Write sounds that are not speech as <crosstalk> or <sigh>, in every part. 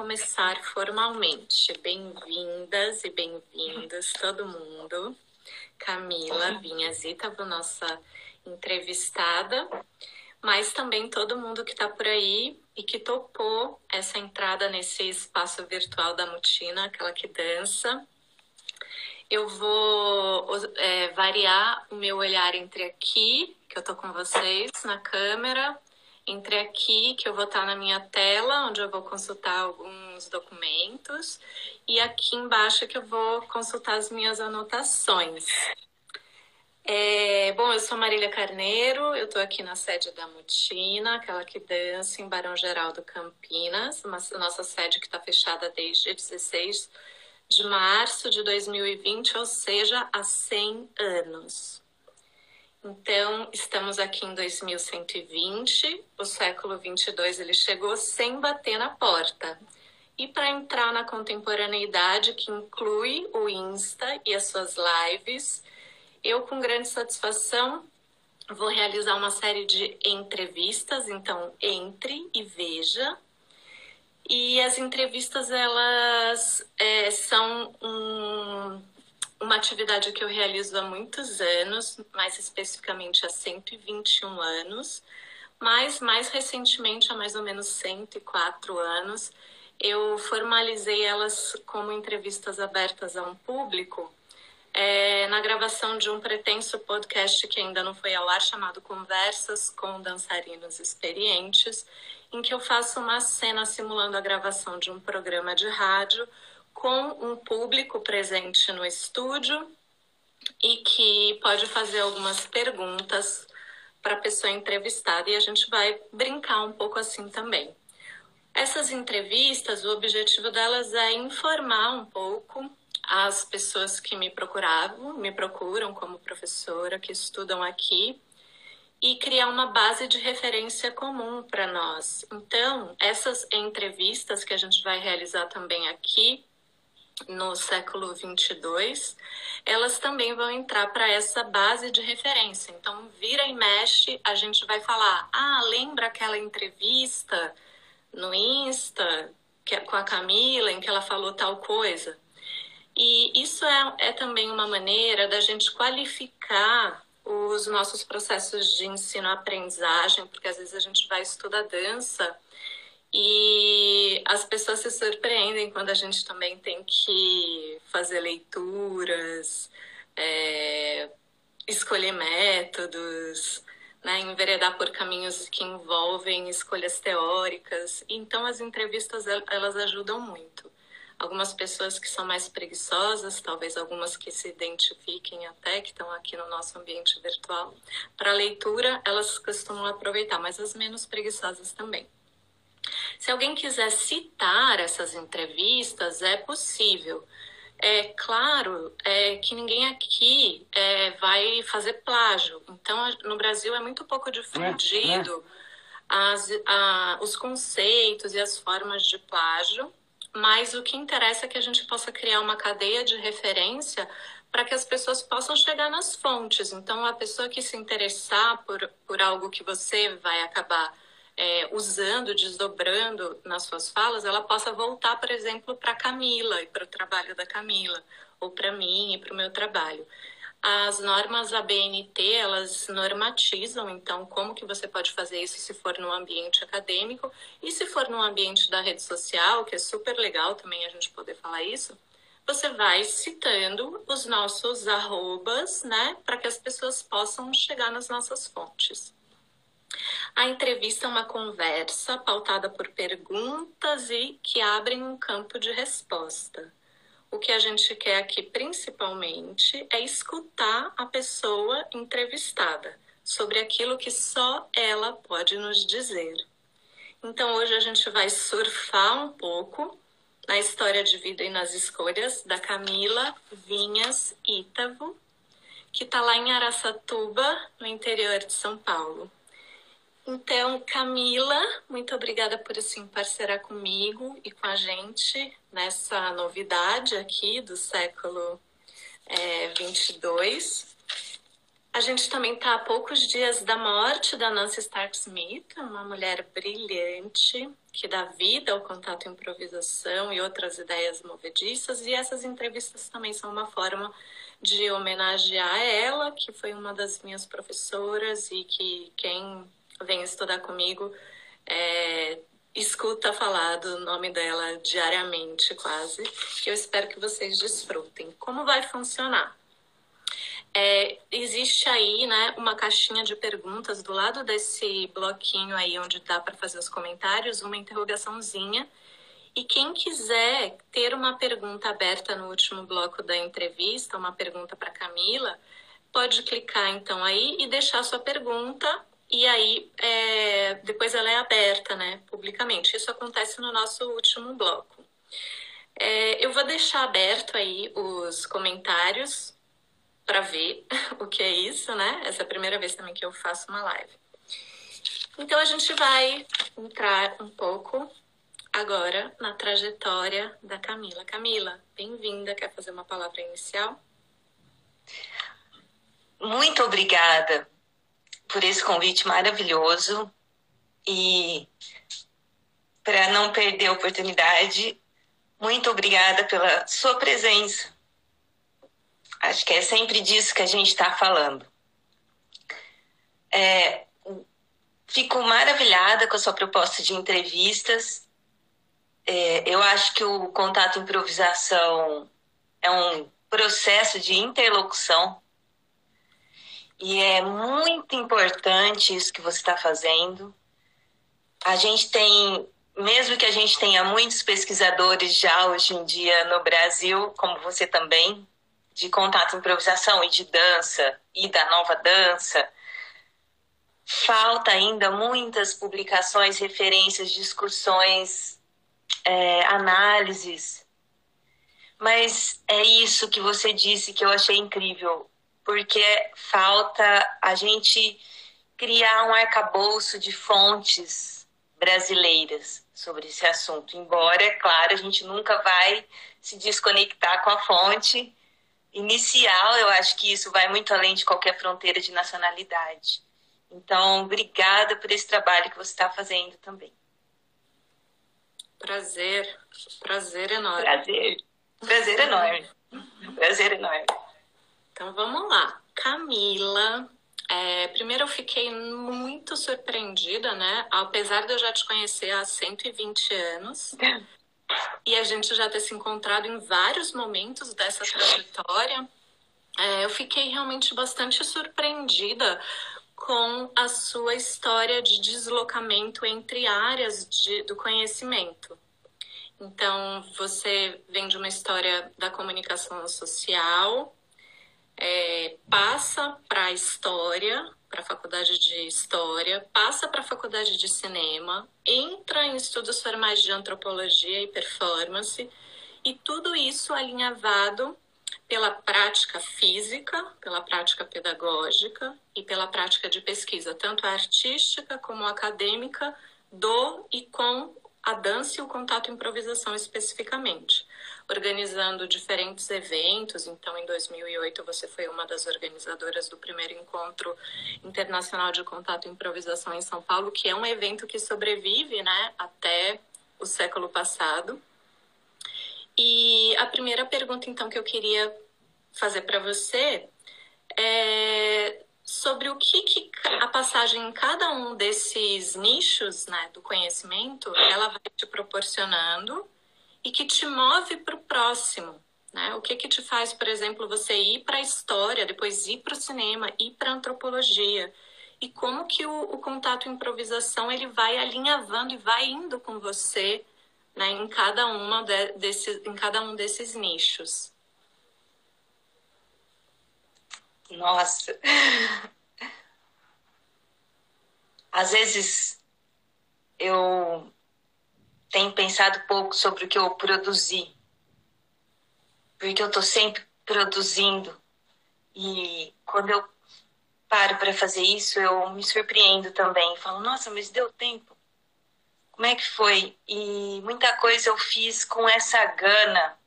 começar formalmente. Bem-vindas e bem-vindos, todo mundo. Camila Vinhazita, nossa entrevistada, mas também todo mundo que está por aí e que topou essa entrada nesse espaço virtual da Mutina, aquela que dança. Eu vou é, variar o meu olhar entre aqui, que eu tô com vocês na câmera, entre aqui, que eu vou estar na minha tela, onde eu vou consultar alguns documentos, e aqui embaixo que eu vou consultar as minhas anotações. É, bom, eu sou Marília Carneiro, eu estou aqui na sede da Mutina, aquela que dança em Barão Geraldo Campinas, uma, nossa sede que está fechada desde 16 de março de 2020, ou seja, há 100 anos. Então, estamos aqui em 2120, o século 22 ele chegou sem bater na porta. E para entrar na contemporaneidade, que inclui o Insta e as suas lives, eu, com grande satisfação, vou realizar uma série de entrevistas. Então, entre e veja e as entrevistas, elas é, são um, uma atividade que eu realizo há muitos anos, mais especificamente há 121 anos, mas mais recentemente, há mais ou menos 104 anos, eu formalizei elas como entrevistas abertas a um público é, na gravação de um pretenso podcast que ainda não foi ao ar, chamado Conversas com Dançarinos Experientes, em que eu faço uma cena simulando a gravação de um programa de rádio com um público presente no estúdio e que pode fazer algumas perguntas para a pessoa entrevistada e a gente vai brincar um pouco assim também. Essas entrevistas, o objetivo delas é informar um pouco as pessoas que me procuravam, me procuram como professora, que estudam aqui, e criar uma base de referência comum para nós. Então, essas entrevistas que a gente vai realizar também aqui no século 22, elas também vão entrar para essa base de referência. Então, vira e mexe, a gente vai falar: ah, lembra aquela entrevista no Insta que, é com a Camila em que ela falou tal coisa? E isso é, é também uma maneira da gente qualificar os nossos processos de ensino-aprendizagem, porque às vezes a gente vai estudar dança e as pessoas se surpreendem quando a gente também tem que fazer leituras, é, escolher métodos, né, enveredar por caminhos que envolvem escolhas teóricas. Então, as entrevistas elas ajudam muito algumas pessoas que são mais preguiçosas, talvez algumas que se identifiquem até, que estão aqui no nosso ambiente virtual. Para leitura, elas costumam aproveitar, mas as menos preguiçosas também. Se alguém quiser citar essas entrevistas, é possível. É claro é, que ninguém aqui é, vai fazer plágio. Então, no Brasil é muito pouco difundido as, a, os conceitos e as formas de plágio mas o que interessa é que a gente possa criar uma cadeia de referência para que as pessoas possam chegar nas fontes. Então, a pessoa que se interessar por, por algo que você vai acabar é, usando, desdobrando nas suas falas, ela possa voltar, por exemplo, para Camila e para o trabalho da Camila, ou para mim e para o meu trabalho. As normas ABNT, elas normatizam, então, como que você pode fazer isso se for no ambiente acadêmico e se for no ambiente da rede social, que é super legal também a gente poder falar isso, você vai citando os nossos arrobas, né, para que as pessoas possam chegar nas nossas fontes. A entrevista é uma conversa pautada por perguntas e que abrem um campo de resposta o que a gente quer aqui principalmente é escutar a pessoa entrevistada sobre aquilo que só ela pode nos dizer. Então hoje a gente vai surfar um pouco na história de vida e nas escolhas da Camila Vinhas Ítavo, que está lá em Araçatuba, no interior de São Paulo. Então, Camila, muito obrigada por assim parcerar comigo e com a gente nessa novidade aqui do século é, 22. A gente também está a poucos dias da morte da Nancy Stark Smith, uma mulher brilhante, que dá vida ao contato improvisação e outras ideias movediças, e essas entrevistas também são uma forma de homenagear ela, que foi uma das minhas professoras e que quem vem estudar comigo é, escuta falar do nome dela diariamente, quase, que eu espero que vocês desfrutem. Como vai funcionar? É, existe aí, né, uma caixinha de perguntas do lado desse bloquinho aí onde dá para fazer os comentários, uma interrogaçãozinha. E quem quiser ter uma pergunta aberta no último bloco da entrevista, uma pergunta para Camila, pode clicar então aí e deixar sua pergunta e aí é, depois ela é aberta, né, publicamente. Isso acontece no nosso último bloco. É, eu vou deixar aberto aí os comentários para ver <laughs> o que é isso, né? Essa é a primeira vez também que eu faço uma live. Então a gente vai entrar um pouco agora na trajetória da Camila. Camila, bem-vinda. Quer fazer uma palavra inicial? Muito obrigada por esse convite maravilhoso e para não perder a oportunidade, muito obrigada pela sua presença Acho que é sempre disso que a gente está falando. É, fico maravilhada com a sua proposta de entrevistas. É, eu acho que o contato improvisação é um processo de interlocução e é muito importante isso que você está fazendo. A gente tem, mesmo que a gente tenha muitos pesquisadores já hoje em dia no Brasil, como você também, de contato improvisação e de dança e da nova dança, falta ainda muitas publicações, referências, discussões, é, análises. Mas é isso que você disse que eu achei incrível, porque falta a gente criar um arcabouço de fontes brasileiras sobre esse assunto. Embora, é claro, a gente nunca vai se desconectar com a fonte inicial, eu acho que isso vai muito além de qualquer fronteira de nacionalidade. Então, obrigada por esse trabalho que você está fazendo também. Prazer, prazer enorme. Prazer, prazer enorme. prazer enorme. Então vamos lá. Camila, é, primeiro eu fiquei muito surpreendida, né? Apesar de eu já te conhecer há 120 anos, <laughs> e a gente já ter se encontrado em vários momentos dessa trajetória, é, eu fiquei realmente bastante surpreendida com a sua história de deslocamento entre áreas de, do conhecimento. Então, você vem de uma história da comunicação social, é, passa para a história, para a faculdade de História, passa para a faculdade de Cinema, entra em estudos formais de Antropologia e Performance, e tudo isso alinhavado pela prática física, pela prática pedagógica e pela prática de pesquisa, tanto artística como acadêmica, do e com a dança e o contato improvisação especificamente organizando diferentes eventos. Então, em 2008, você foi uma das organizadoras do primeiro encontro internacional de contato e improvisação em São Paulo, que é um evento que sobrevive, né, até o século passado. E a primeira pergunta, então, que eu queria fazer para você é sobre o que, que, a passagem em cada um desses nichos né, do conhecimento ela vai te proporcionando e que te move para o próximo. Né? O que, que te faz, por exemplo, você ir para a história, depois ir para o cinema, ir para a antropologia? E como que o, o contato improvisação ele vai alinhavando e vai indo com você né, em, cada uma de, desses, em cada um desses nichos? Nossa! <laughs> Às vezes eu tenho pensado pouco sobre o que eu produzi. Porque eu estou sempre produzindo. E quando eu paro para fazer isso, eu me surpreendo também. Falo, nossa, mas deu tempo. Como é que foi? E muita coisa eu fiz com essa gana.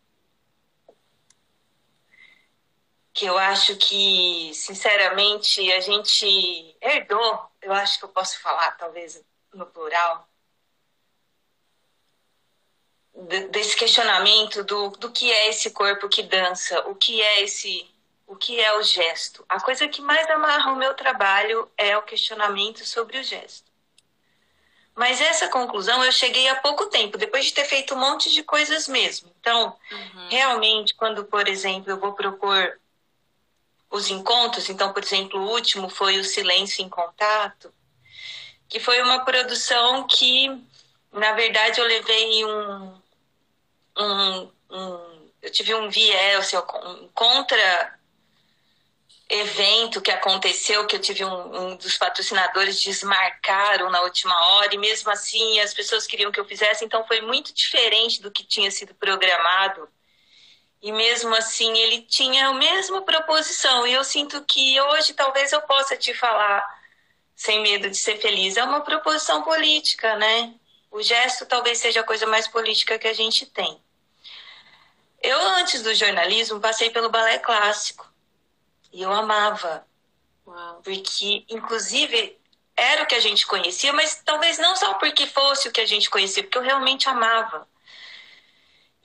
Que eu acho que, sinceramente, a gente herdou. Eu acho que eu posso falar, talvez, no plural desse questionamento do, do que é esse corpo que dança, o que é esse o que é o gesto. A coisa que mais amarra o meu trabalho é o questionamento sobre o gesto. Mas essa conclusão eu cheguei há pouco tempo, depois de ter feito um monte de coisas mesmo. Então, uhum. realmente, quando, por exemplo, eu vou propor os encontros, então, por exemplo, o último foi o Silêncio em Contato, que foi uma produção que, na verdade, eu levei um. Um, um eu tive um viés, assim, um contra evento que aconteceu, que eu tive um, um, dos patrocinadores desmarcaram na última hora, e mesmo assim as pessoas queriam que eu fizesse, então foi muito diferente do que tinha sido programado. E mesmo assim ele tinha a mesma proposição, e eu sinto que hoje talvez eu possa te falar sem medo de ser feliz. É uma proposição política, né? O gesto talvez seja a coisa mais política que a gente tem. Eu, antes do jornalismo, passei pelo balé clássico. E eu amava. Uau. Porque, inclusive, era o que a gente conhecia, mas talvez não só porque fosse o que a gente conhecia, porque eu realmente amava.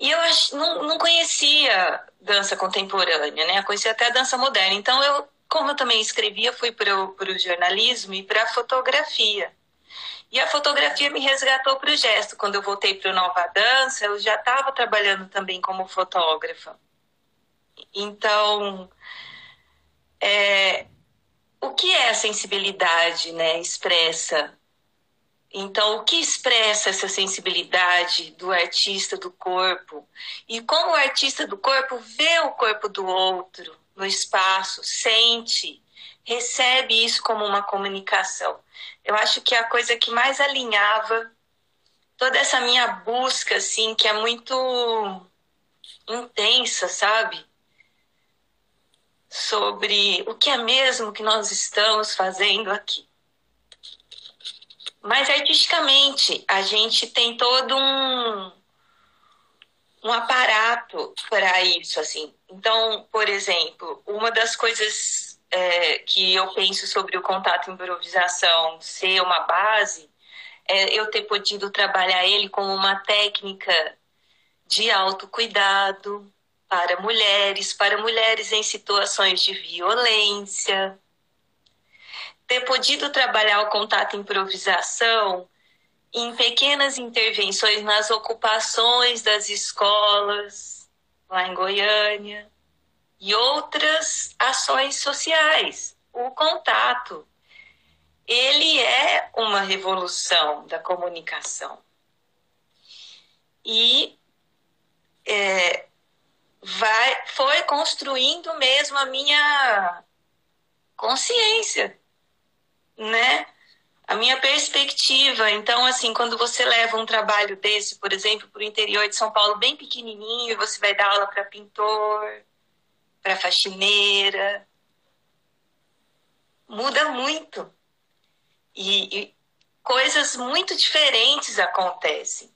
E eu não, não conhecia dança contemporânea, né? Eu conhecia até a dança moderna. Então, eu, como eu também escrevia, fui para o jornalismo e para a fotografia. E a fotografia me resgatou para o gesto. Quando eu voltei para o Nova Dança, eu já estava trabalhando também como fotógrafa. Então, é, o que é a sensibilidade né, expressa? Então, o que expressa essa sensibilidade do artista do corpo? E como o artista do corpo vê o corpo do outro no espaço, sente, recebe isso como uma comunicação. Eu acho que a coisa que mais alinhava toda essa minha busca, assim, que é muito intensa, sabe? sobre o que é mesmo que nós estamos fazendo aqui. Mas artisticamente, a gente tem todo um, um aparato para isso, assim. Então, por exemplo, uma das coisas é, que eu penso sobre o contato improvisação ser uma base é eu ter podido trabalhar ele como uma técnica de autocuidado, para mulheres, para mulheres em situações de violência. Ter podido trabalhar o contato improvisação em pequenas intervenções nas ocupações das escolas, lá em Goiânia, e outras ações sociais. O contato, ele é uma revolução da comunicação. E é, vai, foi construindo mesmo a minha consciência, né? A minha perspectiva. Então, assim, quando você leva um trabalho desse, por exemplo, para o interior de São Paulo, bem pequenininho, e você vai dar aula para pintor, para faxineira, muda muito. E, e coisas muito diferentes acontecem.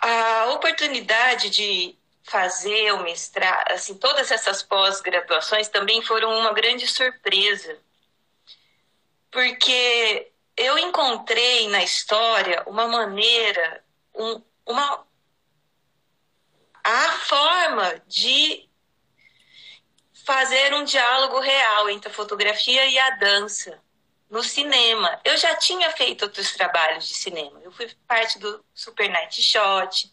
A oportunidade de fazer o mestrado, assim, todas essas pós-graduações também foram uma grande surpresa. Porque eu encontrei na história uma maneira, um, uma a forma de fazer um diálogo real entre a fotografia e a dança no cinema. Eu já tinha feito outros trabalhos de cinema. Eu fui parte do Super Night Shot,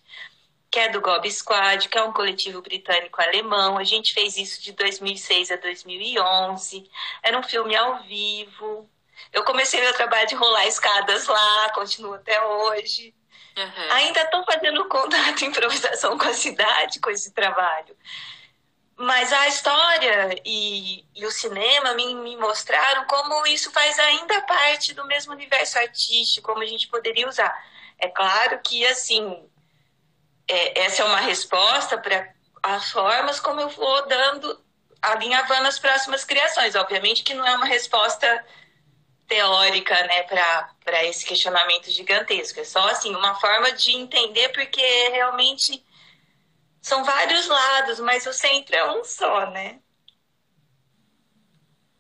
que é do Gob Squad, que é um coletivo britânico-alemão. A gente fez isso de 2006 a 2011. Era um filme ao vivo. Eu comecei meu trabalho de rolar escadas lá, continuo até hoje. Uhum. Ainda estou fazendo contato, <laughs> improvisação com a cidade com esse trabalho. Mas a história e, e o cinema me, me, mostraram como isso faz ainda parte do mesmo universo artístico, como a gente poderia usar. É claro que, assim, é, essa é uma resposta para as formas como eu vou dando, alinhavando as próximas criações. Obviamente que não é uma resposta teórica né, para esse questionamento gigantesco. É só assim, uma forma de entender, porque realmente são vários lados, mas o centro é um só, né?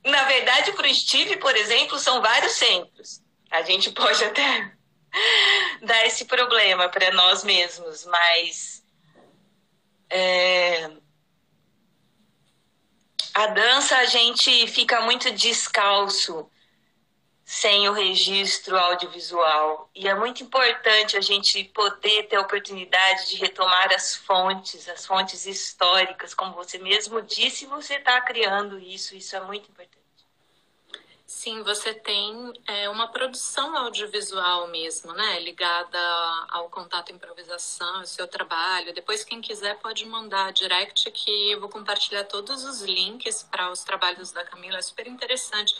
Na verdade, para o Steve, por exemplo, são vários centros. A gente <laughs> pode até dá esse problema para nós mesmos, mas é, a dança a gente fica muito descalço sem o registro audiovisual. E é muito importante a gente poder ter a oportunidade de retomar as fontes, as fontes históricas, como você mesmo disse, você está criando isso, isso é muito importante. Sim, você tem é, uma produção audiovisual mesmo, né? Ligada ao contato improvisação, o seu trabalho. Depois, quem quiser pode mandar direct que eu vou compartilhar todos os links para os trabalhos da Camila. É super interessante,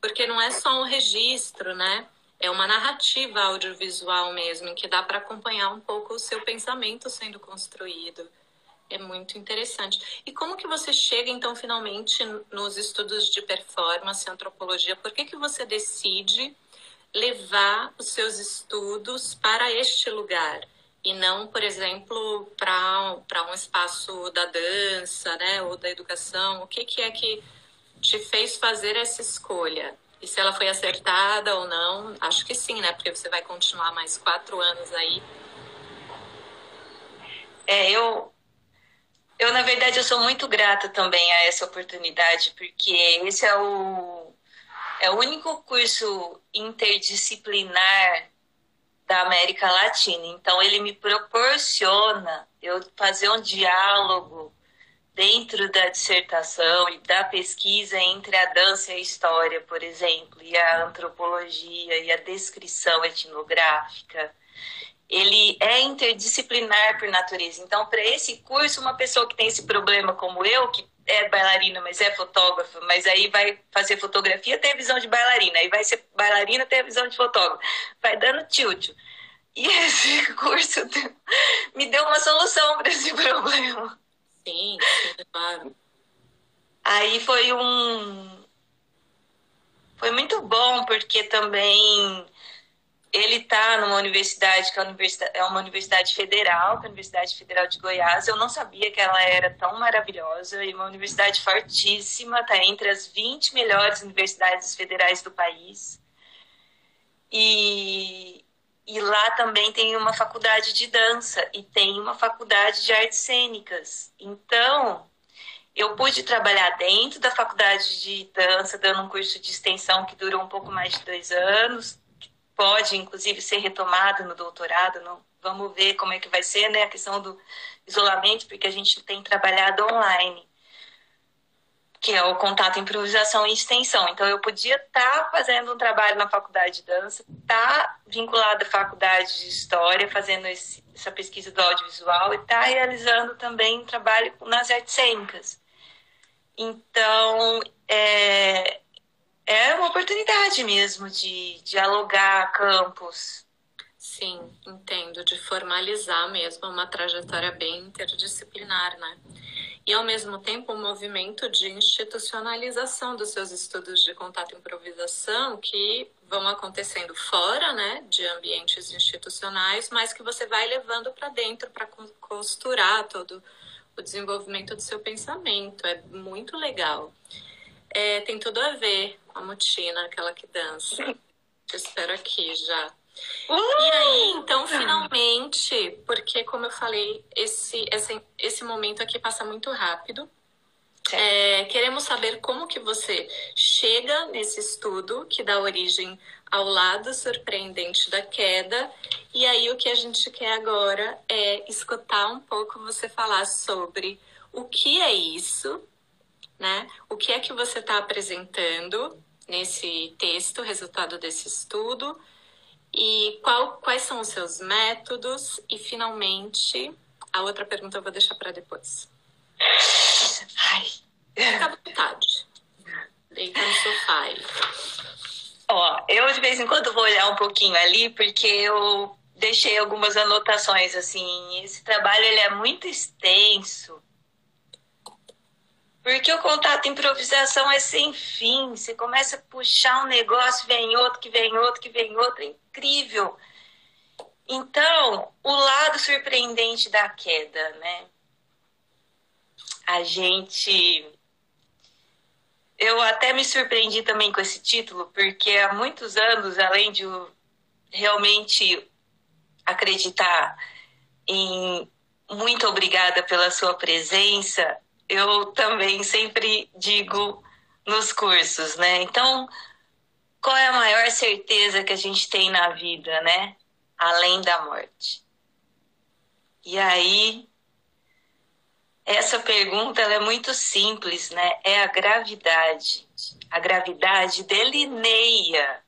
porque não é só um registro, né? É uma narrativa audiovisual mesmo, em que dá para acompanhar um pouco o seu pensamento sendo construído. É muito interessante. E como que você chega, então, finalmente nos estudos de performance, antropologia? Por que, que você decide levar os seus estudos para este lugar? E não, por exemplo, para um espaço da dança, né? Ou da educação? O que, que é que te fez fazer essa escolha? E se ela foi acertada ou não? Acho que sim, né? Porque você vai continuar mais quatro anos aí. É, eu, eu, na verdade, eu sou muito grata também a essa oportunidade, porque esse é o, é o único curso interdisciplinar da América Latina. Então, ele me proporciona eu fazer um diálogo dentro da dissertação e da pesquisa entre a dança e a história, por exemplo, e a antropologia e a descrição etnográfica ele é interdisciplinar por natureza. Então, para esse curso, uma pessoa que tem esse problema como eu, que é bailarina, mas é fotógrafa, mas aí vai fazer fotografia, tem a visão de bailarina, aí vai ser bailarina, tem a visão de fotógrafa. Vai dando tilt. E <laughs> esse curso me deu uma solução para esse <laughs> problema. Sim, claro. Aí foi um. Foi muito bom, porque também ele está numa universidade que é, universidade é uma universidade federal, que é a Universidade Federal de Goiás. Eu não sabia que ela era tão maravilhosa e uma universidade fortíssima, está entre as 20 melhores universidades federais do país. E, e lá também tem uma faculdade de dança e tem uma faculdade de artes cênicas. Então, eu pude trabalhar dentro da faculdade de dança, dando um curso de extensão que durou um pouco mais de dois anos pode, inclusive, ser retomado no doutorado. Não, vamos ver como é que vai ser, né? A questão do isolamento, porque a gente tem trabalhado online, que é o contato, improvisação e extensão. Então, eu podia estar tá fazendo um trabalho na faculdade de dança, estar tá vinculado à faculdade de história, fazendo esse, essa pesquisa do audiovisual e estar tá realizando também um trabalho nas artes cênicas. Então, é, é uma oportunidade mesmo de dialogar campos. Sim, entendo, de formalizar mesmo uma trajetória bem interdisciplinar, né? E ao mesmo tempo um movimento de institucionalização dos seus estudos de contato e improvisação que vão acontecendo fora, né, de ambientes institucionais, mas que você vai levando para dentro para costurar todo o desenvolvimento do seu pensamento. É muito legal. É, tem tudo a ver com a Mutina, aquela que dança. Te espero aqui já. Uh! E aí, então, finalmente, porque como eu falei, esse, esse, esse momento aqui passa muito rápido. É, queremos saber como que você chega nesse estudo que dá origem ao lado surpreendente da queda. E aí o que a gente quer agora é escutar um pouco você falar sobre o que é isso, né? O que é que você está apresentando nesse texto, resultado desse estudo, e qual, quais são os seus métodos, e finalmente, a outra pergunta eu vou deixar para depois. Ai. Fica à vontade. Deita no sofá aí. Ó, eu de vez em quando vou olhar um pouquinho ali, porque eu deixei algumas anotações, assim, esse trabalho ele é muito extenso, porque o contato improvisação é sem fim. Você começa a puxar um negócio, vem outro, que vem outro, que vem outro. É incrível. Então, o lado surpreendente da queda, né? A gente. Eu até me surpreendi também com esse título, porque há muitos anos, além de realmente acreditar em muito obrigada pela sua presença, eu também sempre digo nos cursos, né? Então, qual é a maior certeza que a gente tem na vida, né? Além da morte. E aí, essa pergunta é muito simples, né? É a gravidade. A gravidade delineia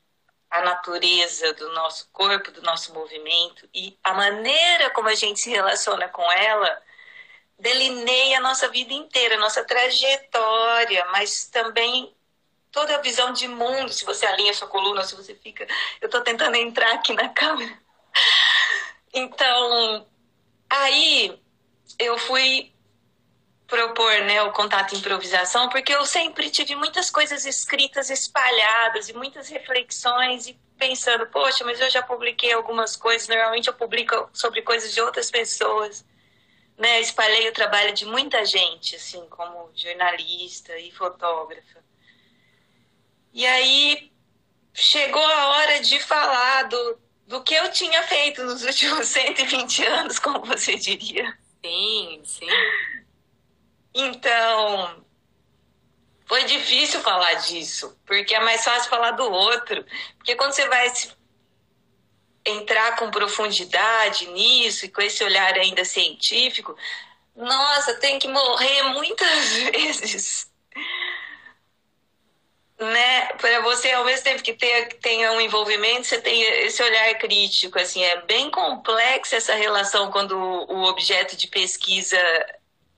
a natureza do nosso corpo, do nosso movimento e a maneira como a gente se relaciona com ela delineia a nossa vida inteira, nossa trajetória, mas também toda a visão de mundo. Se você alinha sua coluna, se você fica. Eu estou tentando entrar aqui na <laughs> câmera. Então, aí eu fui propor né, o contato improvisação, porque eu sempre tive muitas coisas escritas espalhadas e muitas reflexões e pensando, poxa, mas eu já publiquei algumas coisas, normalmente eu publico sobre coisas de outras pessoas. Né, espalhei o trabalho de muita gente, assim, como jornalista e fotógrafa. E aí chegou a hora de falar do, do que eu tinha feito nos <laughs> últimos 120 anos, como você diria. Sim, sim. Então, foi difícil falar disso, porque é mais fácil falar do outro. Porque quando você vai entrar com profundidade nisso e com esse olhar ainda científico, nossa, tem que morrer muitas <laughs> vezes. Né, para você ao mesmo tempo que tenha, tenha um envolvimento, você tem esse olhar crítico, assim, é bem complexa essa relação quando o objeto de pesquisa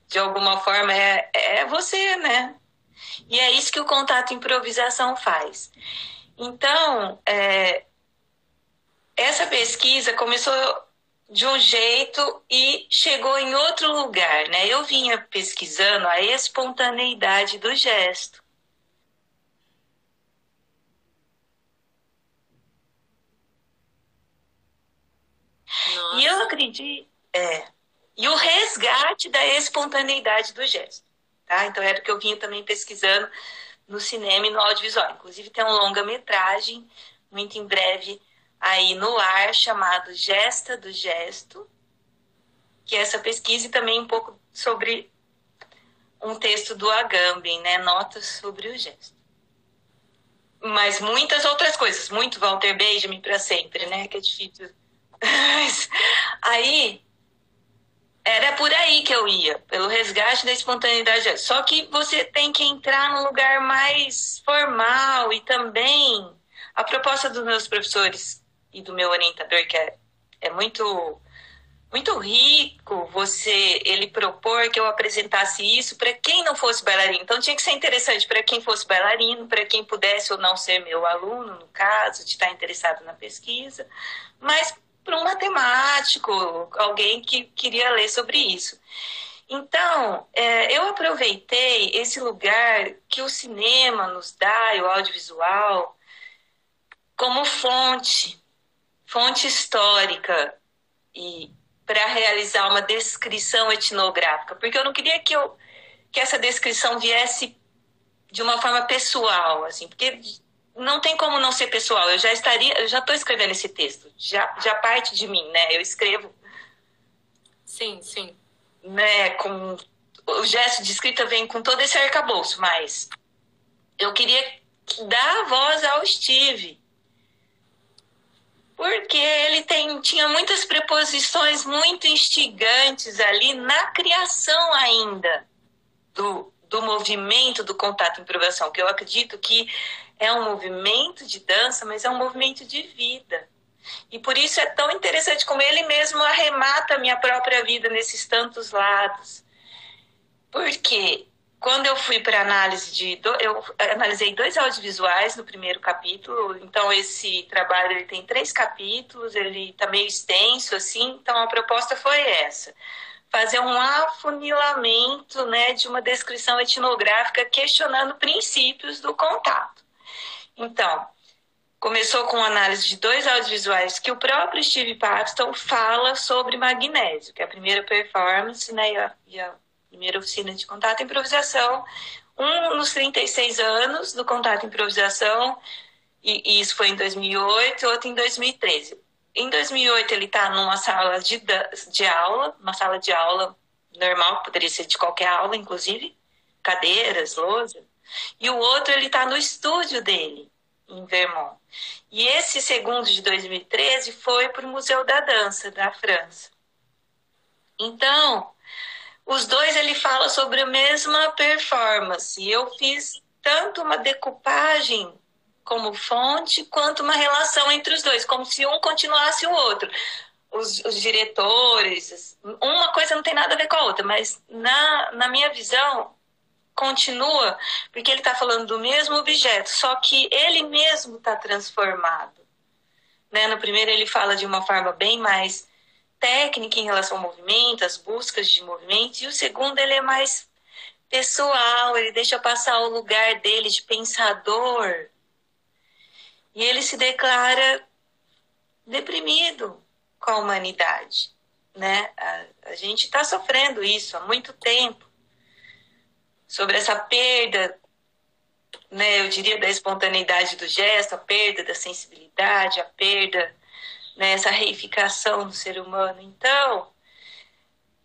de alguma forma é, é você, né? E é isso que o contato improvisação faz. Então, é, essa pesquisa começou de um jeito e chegou em outro lugar, né? Eu vinha pesquisando a espontaneidade do gesto. Nossa. E eu acredito, é, e o resgate da espontaneidade do gesto. Tá? Então era o que eu vinha também pesquisando no cinema e no audiovisual. Inclusive tem um longa-metragem, muito em breve, aí no ar, chamado Gesta do Gesto, que é essa pesquisa e também um pouco sobre um texto do Agamben, né? Notas sobre o gesto. Mas muitas outras coisas, muito Walter Benjamin para sempre, né? Que é difícil. aí era por aí que eu ia, pelo resgate da espontaneidade. Só que você tem que entrar num lugar mais formal e também a proposta dos meus professores e do meu orientador, que é, é muito muito rico você ele propor que eu apresentasse isso para quem não fosse bailarino. Então tinha que ser interessante para quem fosse bailarino, para quem pudesse ou não ser meu aluno, no caso, de estar interessado na pesquisa, mas para um matemático, alguém que queria ler sobre isso. Então, é, eu aproveitei esse lugar que o cinema nos dá, e o audiovisual, como fonte, fonte histórica, e para realizar uma descrição etnográfica, porque eu não queria que, eu, que essa descrição viesse de uma forma pessoal, assim, porque não tem como não ser pessoal. Eu já estaria, eu já estou escrevendo esse texto, já, já parte de mim, né? Eu escrevo. Sim, sim. Né, com o gesto de escrita vem com todo esse arcabouço, mas eu queria dar voz ao Steve. Porque ele tem, tinha muitas preposições muito instigantes ali na criação ainda do, do movimento do contato em improvisação, que eu acredito que é um movimento de dança, mas é um movimento de vida. E por isso é tão interessante como ele mesmo arremata a minha própria vida nesses tantos lados. Porque quando eu fui para análise de. Eu analisei dois audiovisuais no primeiro capítulo, então esse trabalho ele tem três capítulos, ele está meio extenso, assim, então a proposta foi essa fazer um afunilamento né, de uma descrição etnográfica questionando princípios do contato. Então, começou com análise de dois audiovisuais que o próprio Steve Paxton fala sobre magnésio, que é a primeira performance né, e, a, e a primeira oficina de contato e improvisação. Um nos 36 anos do contato e improvisação e, e isso foi em 2008, outro em 2013. Em 2008 ele está numa sala de, de aula, uma sala de aula normal, poderia ser de qualquer aula, inclusive, cadeiras, lousa. E o outro ele está no estúdio dele, em Vermont. E esse segundo de 2013 foi para o Museu da Dança da França. Então, os dois ele fala sobre a mesma performance. Eu fiz tanto uma decupagem como fonte, quanto uma relação entre os dois, como se um continuasse o outro. Os, os, diretores, uma coisa não tem nada a ver com a outra, mas na, na minha visão, continua, porque ele está falando do mesmo objeto, só que ele mesmo está transformado. Né? No primeiro, ele fala de uma forma bem mais técnica em relação ao movimento, as buscas de movimento, e o segundo, ele é mais pessoal, ele deixa passar o lugar dele de pensador. E ele se declara deprimido com a humanidade. Né? A, a gente está sofrendo isso há muito tempo sobre essa perda, né, eu diria, da espontaneidade do gesto, a perda da sensibilidade, a perda, né, essa reificação do ser humano. Então,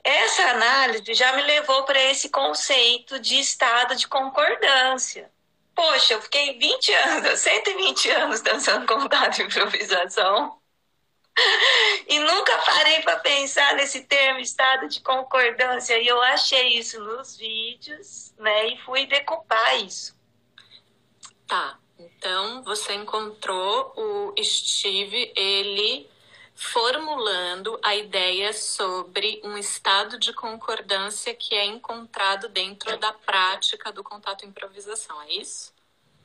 essa análise já me levou para esse conceito de estado de concordância. Poxa, eu fiquei 20 anos, <laughs> 120 anos dançando contato e improvisação e nunca parei para pensar nesse termo estado de concordância. E eu achei isso nos vídeos, né? E fui decupar isso. Tá. Então você encontrou o Steve, ele formulando a ideia sobre um estado de concordância que é encontrado dentro da prática do contato improvisação, é isso?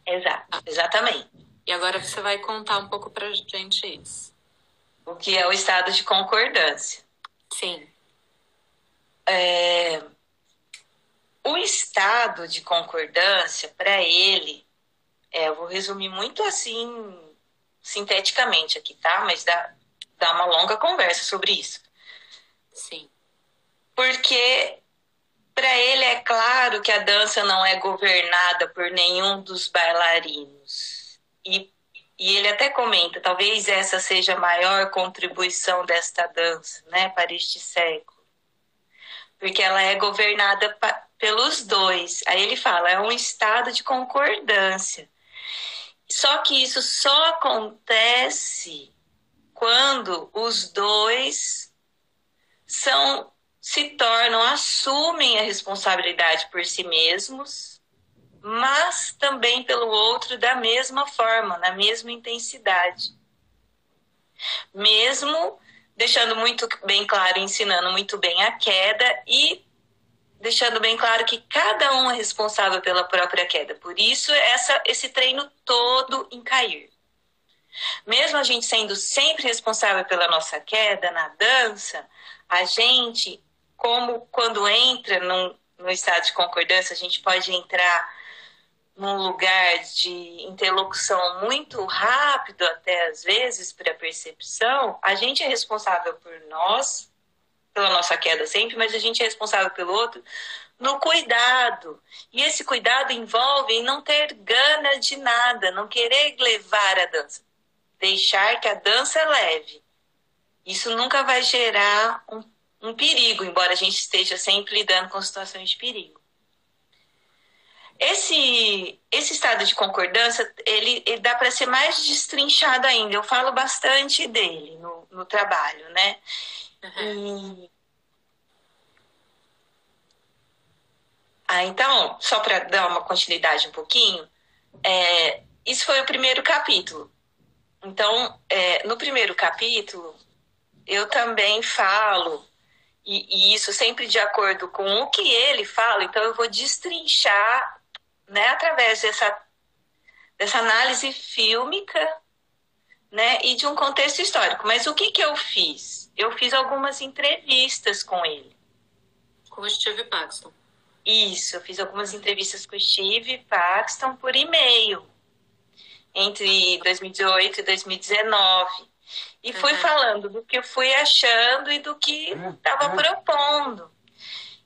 Exato, exatamente. E agora você vai contar um pouco pra gente isso o que é o estado de concordância. Sim. É, o estado de concordância, para ele, é, eu vou resumir muito assim, sinteticamente aqui, tá? Mas dá, dá uma longa conversa sobre isso. Sim. Porque para ele é claro que a dança não é governada por nenhum dos bailarinos. E e ele até comenta, talvez essa seja a maior contribuição desta dança, né, para este século. Porque ela é governada pelos dois. Aí ele fala, é um estado de concordância. Só que isso só acontece quando os dois são se tornam assumem a responsabilidade por si mesmos mas também pelo outro da mesma forma, na mesma intensidade. Mesmo deixando muito bem claro, ensinando muito bem a queda e deixando bem claro que cada um é responsável pela própria queda. Por isso, essa, esse treino todo em cair. Mesmo a gente sendo sempre responsável pela nossa queda na dança, a gente, como quando entra num, no estado de concordância, a gente pode entrar num lugar de interlocução muito rápido, até às vezes, para a percepção, a gente é responsável por nós, pela nossa queda sempre, mas a gente é responsável pelo outro no cuidado. E esse cuidado envolve não ter gana de nada, não querer levar a dança, deixar que a dança leve. Isso nunca vai gerar um, um perigo, embora a gente esteja sempre lidando com situações de perigo. Esse, esse estado de concordância, ele, ele dá para ser mais destrinchado ainda. Eu falo bastante dele no, no trabalho, né? Uhum. Ah, então, só para dar uma continuidade um pouquinho, é, isso foi o primeiro capítulo. Então, é, no primeiro capítulo, eu também falo, e, e, isso sempre de acordo com o que ele fala, então eu vou destrinchar né, através dessa, dessa análise fílmica né, e de um contexto histórico. Mas o que, que eu fiz? Eu fiz algumas entrevistas com ele. Com o Steve Paxton. Isso, eu fiz algumas entrevistas com o Steve Paxton por e-mail entre 2018 e 2019. E uhum. fui falando do que eu fui achando e do que estava uhum. propondo.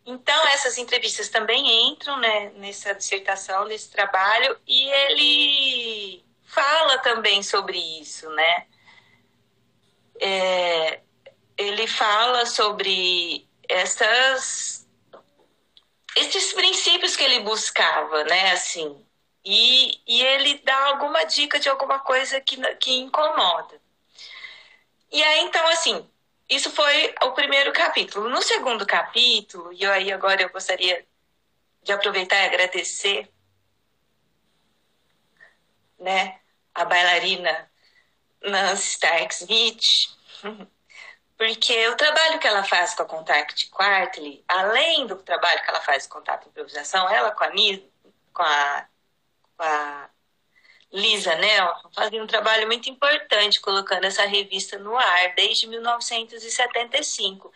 Então, essas entrevistas também entram né, nessa dissertação, nesse trabalho, e ele fala também sobre isso, né? É, ele fala sobre essas esses princípios que ele buscava, né? Assim, e, e ele dá alguma dica de alguma coisa que, que incomoda. E aí, então, assim, isso foi o primeiro capítulo. No segundo capítulo, e aí agora eu gostaria de aproveitar e agradecer, né, a bailarina Nancy Smith, <laughs> porque o trabalho que ela faz com a Contact Quarterly, além do trabalho que ela faz com Contato Improvisação, ela com a, com a, com a Lisa Nelson fazia um trabalho muito importante colocando essa revista no ar desde 1975.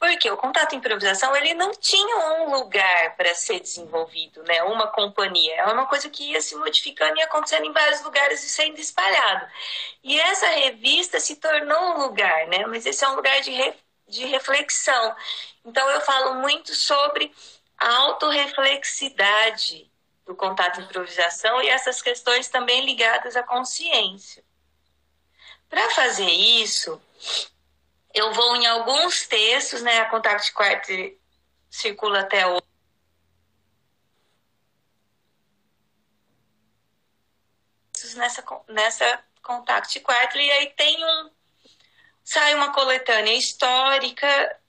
Porque o contato improvisação ele não tinha um lugar para ser desenvolvido, né? uma companhia. É uma coisa que ia se modificando e acontecendo em vários lugares e sendo espalhado. E essa revista se tornou um lugar, né? mas esse é um lugar de, re... de reflexão. Então eu falo muito sobre a autorreflexidade do contato improvisação e essas questões também ligadas à consciência. Para fazer isso, eu vou em alguns textos, né? A Contact Quarto circula até hoje. Nessa, nessa Contact Quarto, e aí tem um. Sai uma coletânea histórica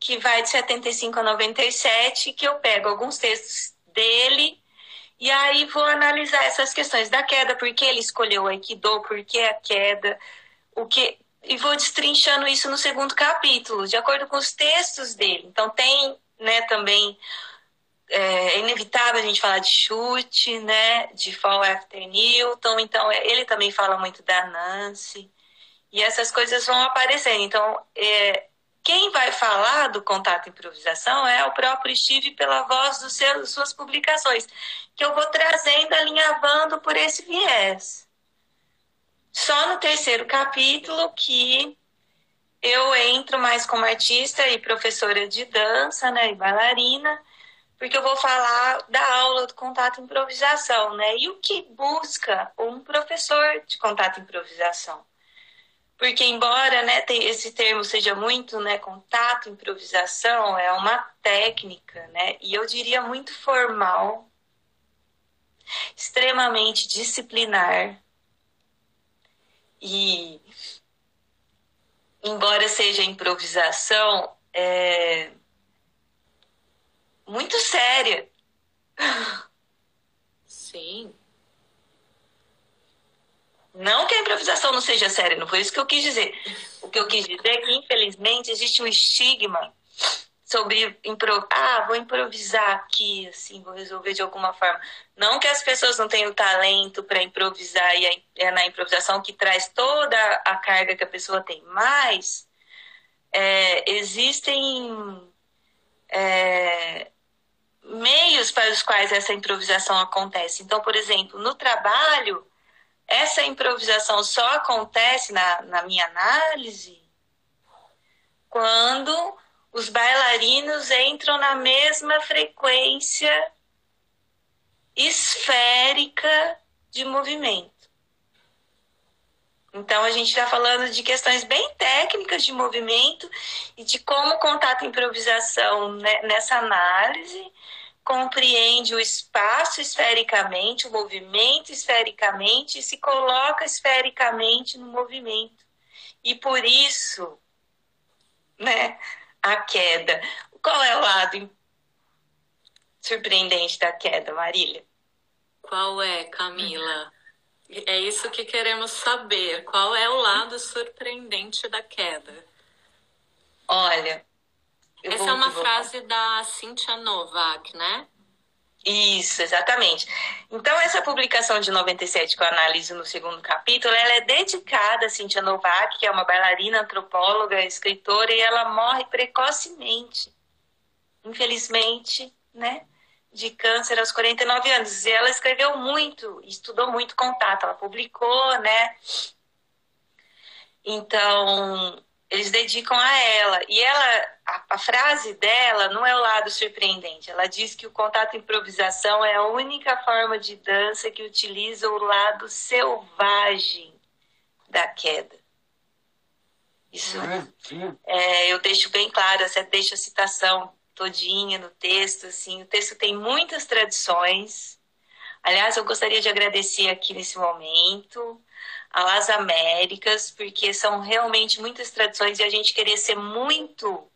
que vai de 75 a 97, que eu pego alguns textos dele e aí vou analisar essas questões da queda, por que ele escolheu o Aikido, por que a queda, o que e vou destrinchando isso no segundo capítulo, de acordo com os textos dele. Então tem, né, também é, é inevitável a gente falar de chute, né, de Fall After Newton. Então é, ele também fala muito da Nancy e essas coisas vão aparecendo. Então é, quem vai falar do contato improvisação é o próprio Steve pela voz dos seus, suas publicações, que eu vou trazendo, alinhavando por esse viés. Só no terceiro capítulo que eu entro mais como artista e professora de dança, né, e bailarina, porque eu vou falar da aula do contato improvisação, né? E o que busca um professor de contato improvisação? Porque embora né, esse termo seja muito né, contato, improvisação, é uma técnica, né? E eu diria muito formal, extremamente disciplinar. E embora seja improvisação, é muito séria. Sim. Não que a improvisação não seja séria, não foi isso que eu quis dizer. O que eu quis dizer é que, infelizmente, existe um estigma sobre impro... ah, vou improvisar aqui, assim, vou resolver de alguma forma. Não que as pessoas não tenham talento para improvisar e é na improvisação que traz toda a carga que a pessoa tem, mas é, existem é, meios para os quais essa improvisação acontece. Então, por exemplo, no trabalho essa improvisação só acontece, na, na minha análise, quando os bailarinos entram na mesma frequência esférica de movimento. Então, a gente está falando de questões bem técnicas de movimento e de como o contato improvisação né, nessa análise compreende o espaço esfericamente, o movimento esfericamente e se coloca esfericamente no movimento. E por isso, né, a queda. Qual é o lado surpreendente da queda, Marília? Qual é, Camila? É isso que queremos saber. Qual é o lado surpreendente da queda? Olha, eu Essa é uma frase da Cynthia Novak, né? Isso, exatamente. Então, essa publicação de 97 que eu analiso no segundo capítulo, ela é dedicada a Cynthia Novak, que é uma bailarina, antropóloga, escritora, e ela morre precocemente. Infelizmente, né? De câncer aos 49 anos. E ela escreveu muito, estudou muito contato, ela publicou, né? Então, eles dedicam a ela. E ela, a, a, frase dela não é o lado surpreendente. Ela diz que o contato improvisação é a única forma de dança que utiliza o lado selvagem da queda. Isso é, eu deixo bem claro, você deixa a citação todinha no texto, assim, o texto tem muitas tradições. Aliás, eu gostaria de agradecer aqui nesse momento Las Américas, porque são realmente muitas tradições e a gente querer ser muito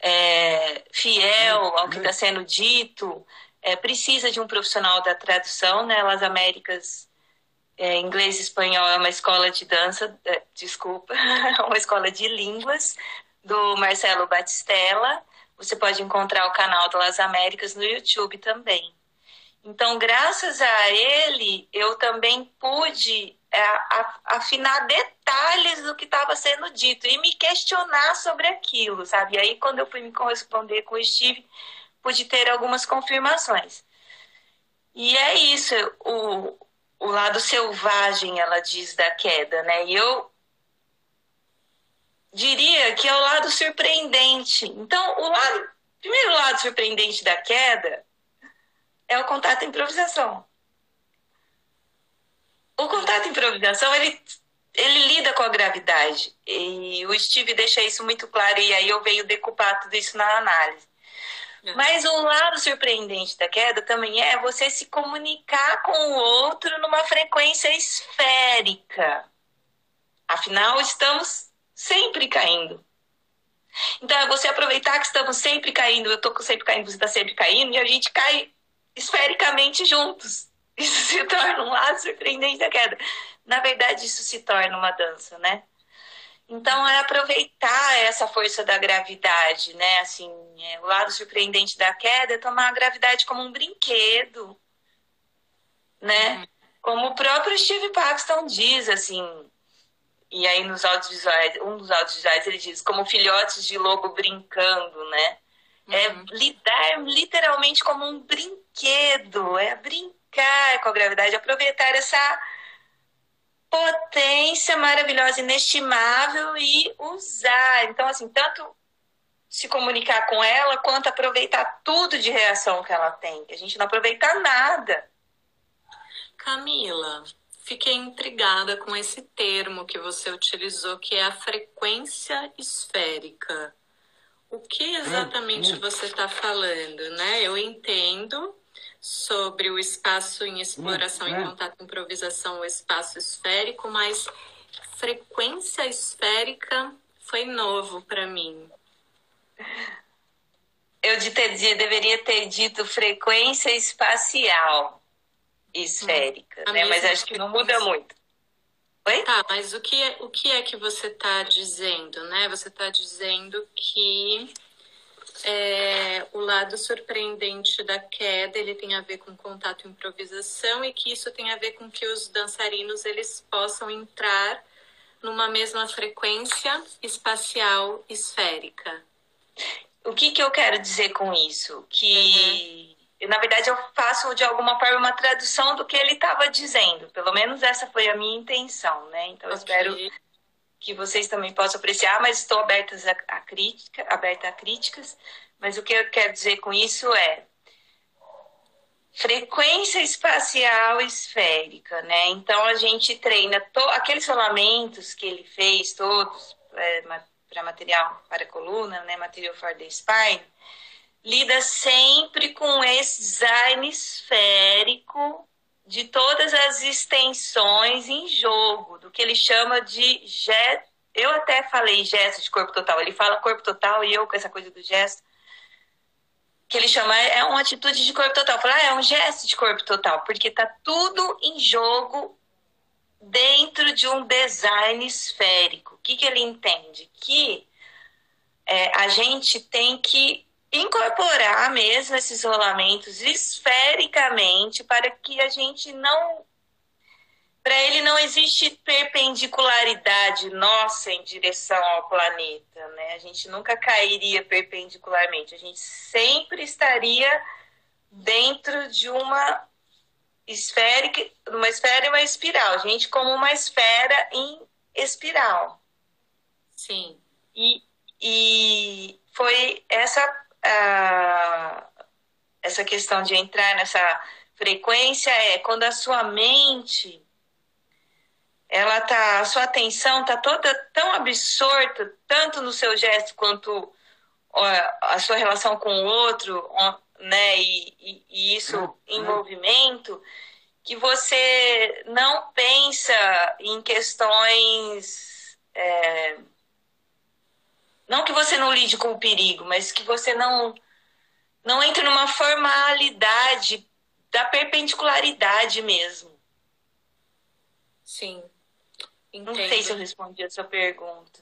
é, fiel ao que está sendo dito, é, precisa de um profissional da tradução, né? Las Américas, é, inglês e espanhol, é uma escola de dança, é, desculpa, <laughs> uma escola de línguas do Marcelo Batistella. Você pode encontrar o canal do Las Américas no YouTube também. Então, graças a ele, eu também pude é, afinar detalhes do que estava sendo dito e me questionar sobre aquilo, sabe? E aí, quando eu fui me corresponder com o Steve, pude ter algumas confirmações. E é isso, o, o lado selvagem, ela diz, da queda, né? E eu diria que é o lado surpreendente. Então, o lado, primeiro lado surpreendente da queda é o contato improvisação. O contato improvisação, ele, ele lida com a gravidade. E o Steve deixa isso muito claro, e aí eu venho decupar tudo isso na análise. É. Mas o lado surpreendente da queda também é você se comunicar com o outro numa frequência esférica. Afinal, estamos sempre caindo. Então, é você aproveitar que estamos sempre caindo, eu estou sempre caindo, você está sempre caindo, e a gente cai esfericamente juntos. Isso se <laughs> torna um lado surpreendente da queda. Na verdade, isso se torna uma dança, né? Então, é aproveitar essa força da gravidade, né? Assim, é, o lado surpreendente da queda é tomar a gravidade como um brinquedo, né? Uhum. Como o próprio Steve Paxton diz, assim, e aí nos audiovisuais, um dos audiovisuais ele diz, como filhotes de lobo brincando, né? É uhum. lidar literalmente como um brinquedo, é brincar com a gravidade, aproveitar essa potência maravilhosa, inestimável e usar. Então, assim, tanto se comunicar com ela, quanto aproveitar tudo de reação que ela tem, que a gente não aproveita nada. Camila, fiquei intrigada com esse termo que você utilizou, que é a frequência esférica. O que exatamente hum, hum. você está falando, né? Eu entendo sobre o espaço em exploração hum, em contato improvisação, o espaço esférico, mas frequência esférica foi novo para mim. Eu de ter, deveria ter dito frequência espacial esférica, hum, né? Mas acho que não muda muito. Oi? Tá, mas o que é, o que, é que você está dizendo, né? Você está dizendo que é, o lado surpreendente da queda ele tem a ver com contato e improvisação e que isso tem a ver com que os dançarinos eles possam entrar numa mesma frequência espacial esférica. O que, que eu quero dizer com isso? Que uhum na verdade, eu faço de alguma forma uma tradução do que ele estava dizendo. Pelo menos essa foi a minha intenção, né? Então, eu espero que vocês também possam apreciar, mas estou aberta a, a, crítica, aberta a críticas. Mas o que eu quero dizer com isso é frequência espacial esférica, né? Então, a gente treina to, aqueles rolamentos que ele fez todos é, para material para coluna, né? Material for the spine lida sempre com esse design esférico de todas as extensões em jogo, do que ele chama de gesto. Eu até falei gesto de corpo total, ele fala corpo total e eu com essa coisa do gesto, que ele chama é uma atitude de corpo total. Fala, ah, é um gesto de corpo total, porque tá tudo em jogo dentro de um design esférico. O que, que ele entende? Que é, a gente tem que incorporar mesmo esses rolamentos esfericamente para que a gente não para ele não existe perpendicularidade nossa em direção ao planeta, né? A gente nunca cairia perpendicularmente, a gente sempre estaria dentro de uma esférica, uma esfera e uma espiral, a gente como uma esfera em espiral. Sim. E, e foi essa, uh, essa questão de entrar nessa frequência é quando a sua mente ela tá, a sua atenção tá toda tão absorta, tanto no seu gesto quanto a sua relação com o outro, né, e, e, e isso uhum. em movimento, que você não pensa em questões. É, não que você não lide com o perigo, mas que você não, não entre numa formalidade da perpendicularidade mesmo. Sim. Entendo. Não sei se eu respondi a sua pergunta.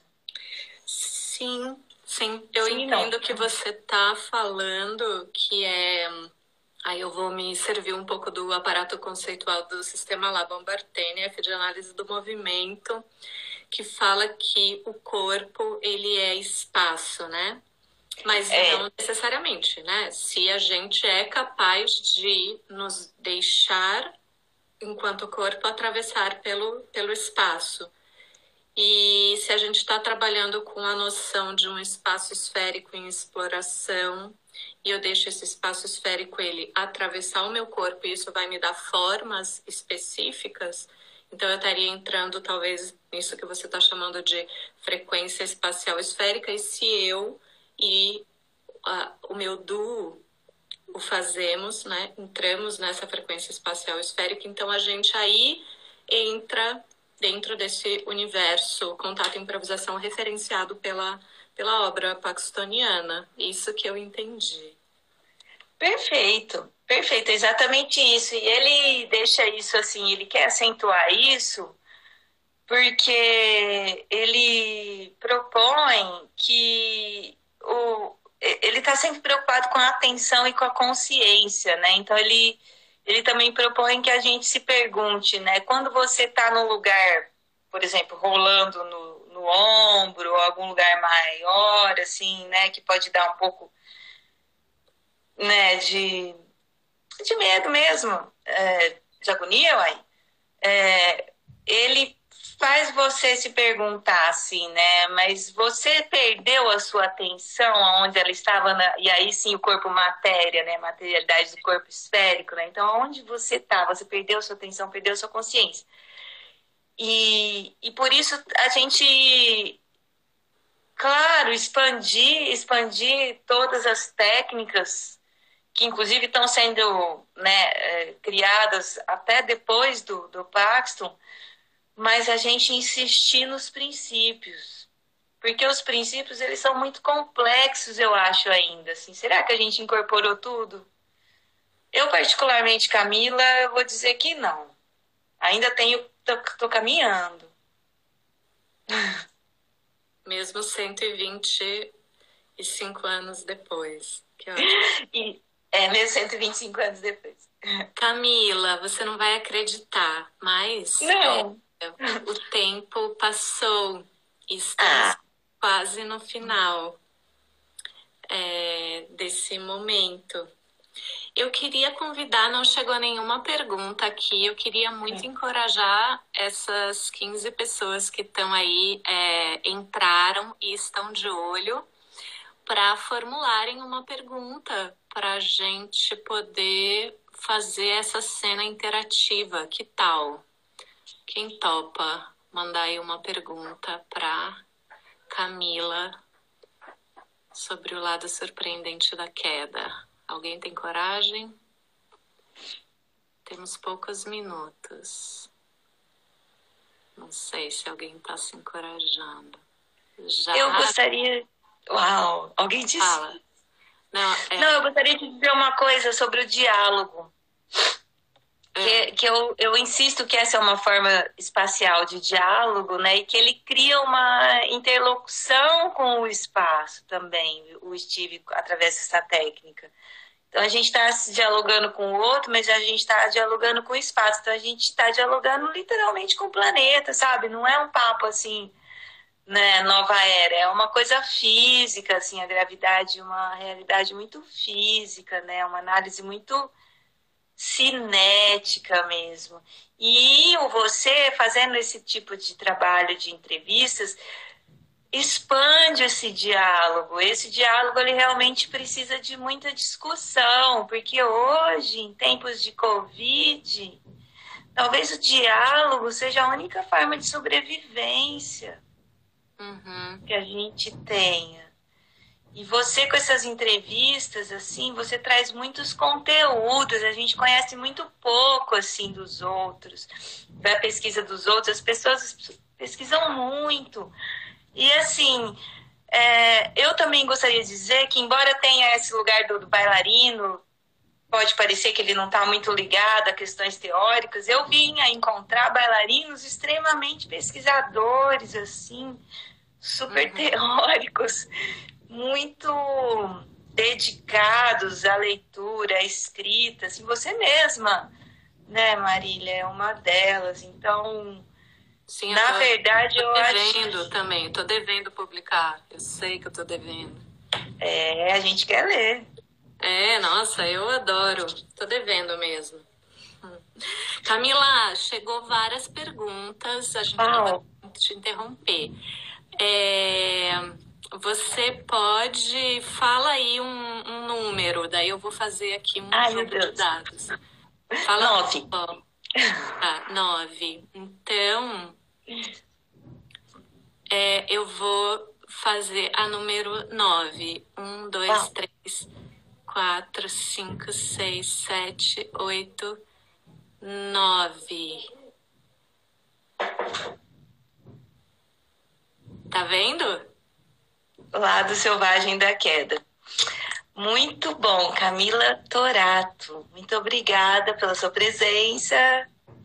Sim, sim. Eu sim, entendo que você está falando que é. Aí eu vou me servir um pouco do aparato conceitual do sistema Laban-Barthéniak de análise do movimento, que fala que o corpo ele é espaço, né? Mas é. não necessariamente, né? Se a gente é capaz de nos deixar enquanto corpo atravessar pelo, pelo espaço. E se a gente está trabalhando com a noção de um espaço esférico em exploração, e eu deixo esse espaço esférico ele atravessar o meu corpo, e isso vai me dar formas específicas, então eu estaria entrando talvez nisso que você está chamando de frequência espacial esférica, e se eu e a, o meu duo o fazemos, né? Entramos nessa frequência espacial esférica, então a gente aí entra dentro desse universo contato e improvisação referenciado pela, pela obra paxtoniana. Isso que eu entendi. Perfeito, perfeito, exatamente isso. E ele deixa isso assim, ele quer acentuar isso porque ele propõe que o, ele está sempre preocupado com a atenção e com a consciência, né? Então ele ele também propõe que a gente se pergunte, né? Quando você está num lugar, por exemplo, rolando no, no ombro, algum lugar maior, assim, né? Que pode dar um pouco, né? De, de medo mesmo, é, de agonia, uai. É, ele faz você se perguntar assim, né? Mas você perdeu a sua atenção aonde ela estava, na... e aí sim o corpo matéria, né? Materialidade do corpo esférico, né? Então, onde você está? Você perdeu a sua atenção, perdeu a sua consciência. E, e por isso a gente, claro, expandir, expandir todas as técnicas que inclusive estão sendo né, eh, criadas até depois do, do Paxton, mas a gente insistir nos princípios. Porque os princípios, eles são muito complexos, eu acho ainda, assim. Será que a gente incorporou tudo? Eu, particularmente, Camila, vou dizer que não. Ainda tenho, tô, tô caminhando. <laughs> Mesmo 125 anos depois. Que ótimo. <laughs> E, é, mesmo 125 anos depois. <laughs> Camila, você não vai acreditar, mas. Não. É, o tempo passou. Estamos ah. quase no final é, desse momento. Eu queria convidar, não chegou nenhuma pergunta aqui, eu queria muito encorajar essas 15 pessoas que estão aí, é, entraram e estão de olho, para formularem uma pergunta para a gente poder fazer essa cena interativa. Que tal? Quem topa mandar aí uma pergunta para Camila sobre o lado surpreendente da queda? Alguém tem coragem? Temos poucos minutos. Não sei se alguém está se encorajando. Já... Eu gostaria. Uau! Alguém disse. Fala. Não, é... Não, eu gostaria de dizer uma coisa sobre o diálogo. Que, é. que eu, eu insisto que essa é uma forma espacial de diálogo, né? E que ele cria uma interlocução com o espaço também, o Steve, através dessa técnica. Então a gente está dialogando com o outro, mas a gente está dialogando com o espaço. Então a gente está dialogando literalmente com o planeta, sabe? Não é um papo assim, né, nova era, é uma coisa física, assim, a gravidade, uma realidade muito física, né? Uma análise muito cinética mesmo. E você fazendo esse tipo de trabalho de entrevistas, expande esse diálogo. Esse diálogo ele realmente precisa de muita discussão, porque hoje, em tempos de Covid, talvez o diálogo seja a única forma de sobrevivência uhum. que a gente tenha. E você com essas entrevistas, assim, você traz muitos conteúdos, a gente conhece muito pouco, assim, dos outros, da pesquisa dos outros, as pessoas pesquisam muito. E, assim, é, eu também gostaria de dizer que, embora tenha esse lugar do, do bailarino, pode parecer que ele não está muito ligado a questões teóricas, eu vim a encontrar bailarinos extremamente pesquisadores, assim, super uhum. teóricos, muito dedicados à leitura, à escrita, assim, você mesma, né, Marília, é uma delas. Então, Sim, na tô, verdade, eu devendo acho... também, estou devendo publicar. Eu sei que eu estou devendo. É, a gente quer ler. É, nossa, eu adoro. Estou devendo mesmo. Hum. Camila, chegou várias perguntas. A gente vai te interromper. É, você pode. Fala aí um, um, número, daí eu vou fazer aqui um Ai, jogo de dados. Fala nove. Ah, nove. Então, é, eu vou fazer a número nove. Um, dois, três, quatro, cinco, seis, sete, oito, nove. Tá vendo? Lado Selvagem da Queda. Muito bom, Camila Torato. Muito obrigada pela sua presença,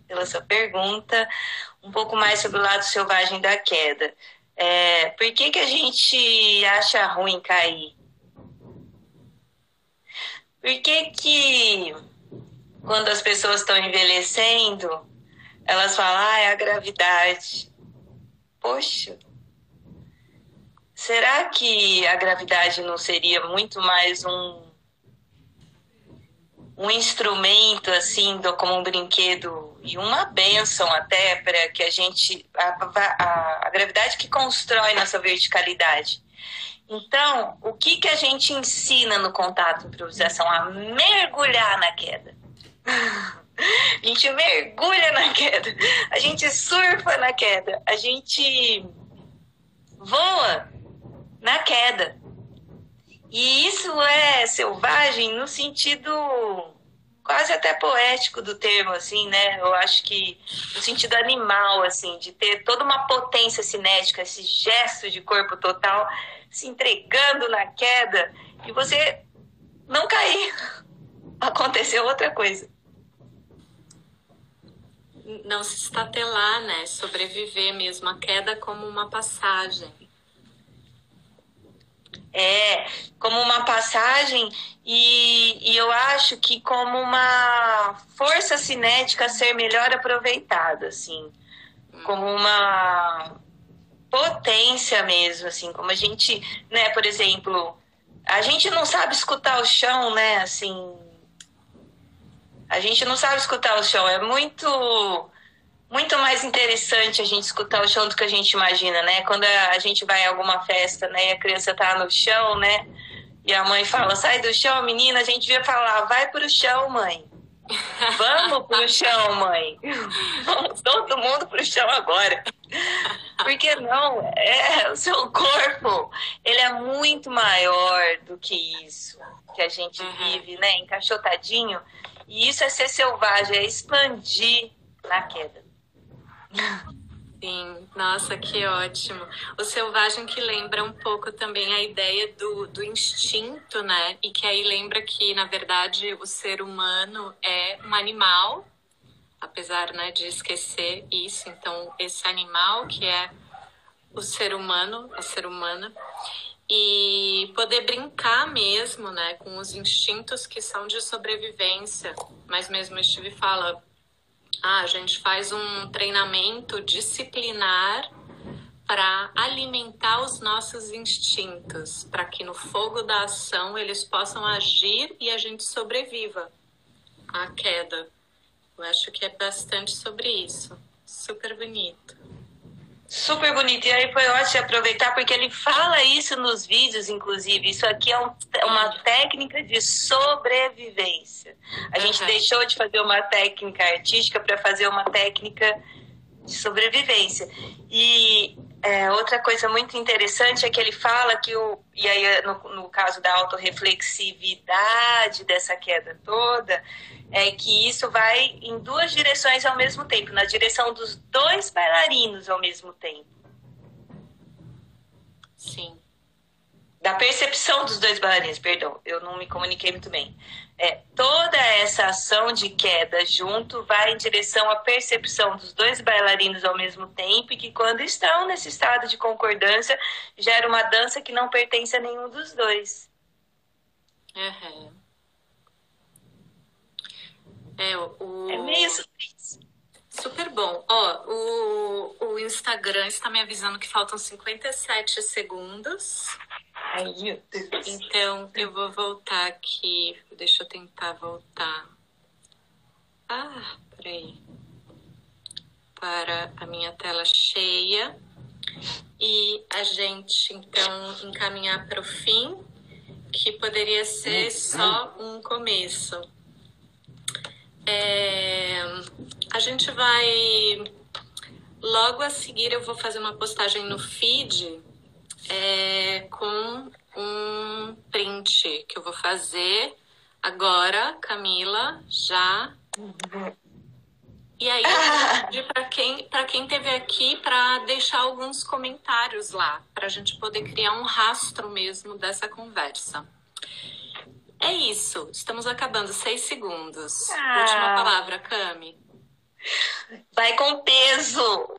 pela sua pergunta. Um pouco mais sobre o lado selvagem da queda. É, por que, que a gente acha ruim cair? Por que, que quando as pessoas estão envelhecendo, elas falam, ah, é a gravidade? Poxa, Será que a gravidade não seria muito mais um um instrumento assim, do, como um brinquedo e uma benção até para que a gente a, a, a, gravidade que constrói nossa verticalidade. Então, o que que a gente ensina no contato improvisação a mergulhar na queda? <laughs> A gente mergulha na queda, a gente surfa na queda, a gente voa na queda. E isso é selvagem no sentido quase até poético do termo, assim, né? Eu acho que no sentido animal, assim, de ter toda uma potência cinética, esse gesto de corpo total se entregando na queda e você não cair. <laughs> Aconteceu outra coisa. Não se estatelar, né? Sobreviver mesmo, a queda como uma passagem é, como uma passagem e, e eu acho que como uma força cinética a ser melhor aproveitada, assim, como uma potência mesmo, assim, como a gente, né, por exemplo, a gente não sabe escutar o chão, né, assim, a gente não sabe escutar o chão, é muito muito mais interessante a gente escutar o chão do que a gente imagina, né? Quando a gente vai em alguma festa, né, e a criança tá no chão, né? E a mãe fala: "Sai do chão, menina". A gente devia falar: "Vai pro chão, mãe". <laughs> Vamos pro chão, mãe. Vamos <laughs> todo mundo pro chão agora. Porque não, é o seu corpo, ele é muito maior do que isso que a gente uhum. vive, né, encaixotadinho. E isso é ser selvagem, é expandir na queda. Sim, nossa, que ótimo. O selvagem que lembra um pouco também a ideia do, do instinto, né? E que aí lembra que, na verdade, o ser humano é um animal, apesar né, de esquecer isso. Então, esse animal que é o ser humano, a ser humana, e poder brincar mesmo, né, com os instintos que são de sobrevivência. Mas mesmo Steve fala, ah, a gente faz um treinamento disciplinar para alimentar os nossos instintos, para que no fogo da ação eles possam agir e a gente sobreviva à queda. Eu acho que é bastante sobre isso. Super bonito. Super bonito. E aí foi ótimo aproveitar, porque ele fala isso nos vídeos, inclusive. Isso aqui é um, uma técnica de sobrevivência. A gente uhum. deixou de fazer uma técnica artística para fazer uma técnica de sobrevivência. E é, outra coisa muito interessante é que ele fala que o. E aí, no, no caso da autorreflexividade dessa queda toda, é que isso vai em duas direções ao mesmo tempo na direção dos dois bailarinos ao mesmo tempo. Sim. Da percepção dos dois bailarinos, perdão, eu não me comuniquei muito bem. É, toda essa ação de queda junto vai em direção à percepção dos dois bailarinos ao mesmo tempo e que quando estão nesse estado de concordância gera uma dança que não pertence a nenhum dos dois. Uhum. É, o... é meio isso. Super bom. Ó, o, o Instagram está me avisando que faltam 57 segundos. Ai, meu Deus. Então, eu vou voltar aqui. Deixa eu tentar voltar. Ah, peraí. Para a minha tela cheia. E a gente, então, encaminhar para o fim, que poderia ser só um começo. É, a gente vai. Logo a seguir, eu vou fazer uma postagem no feed é, com um print que eu vou fazer agora, Camila, já. E aí, para quem, quem teve aqui, para deixar alguns comentários lá, para a gente poder criar um rastro mesmo dessa conversa. É isso, estamos acabando, seis segundos. Ah. Última palavra, Cami. Vai com peso.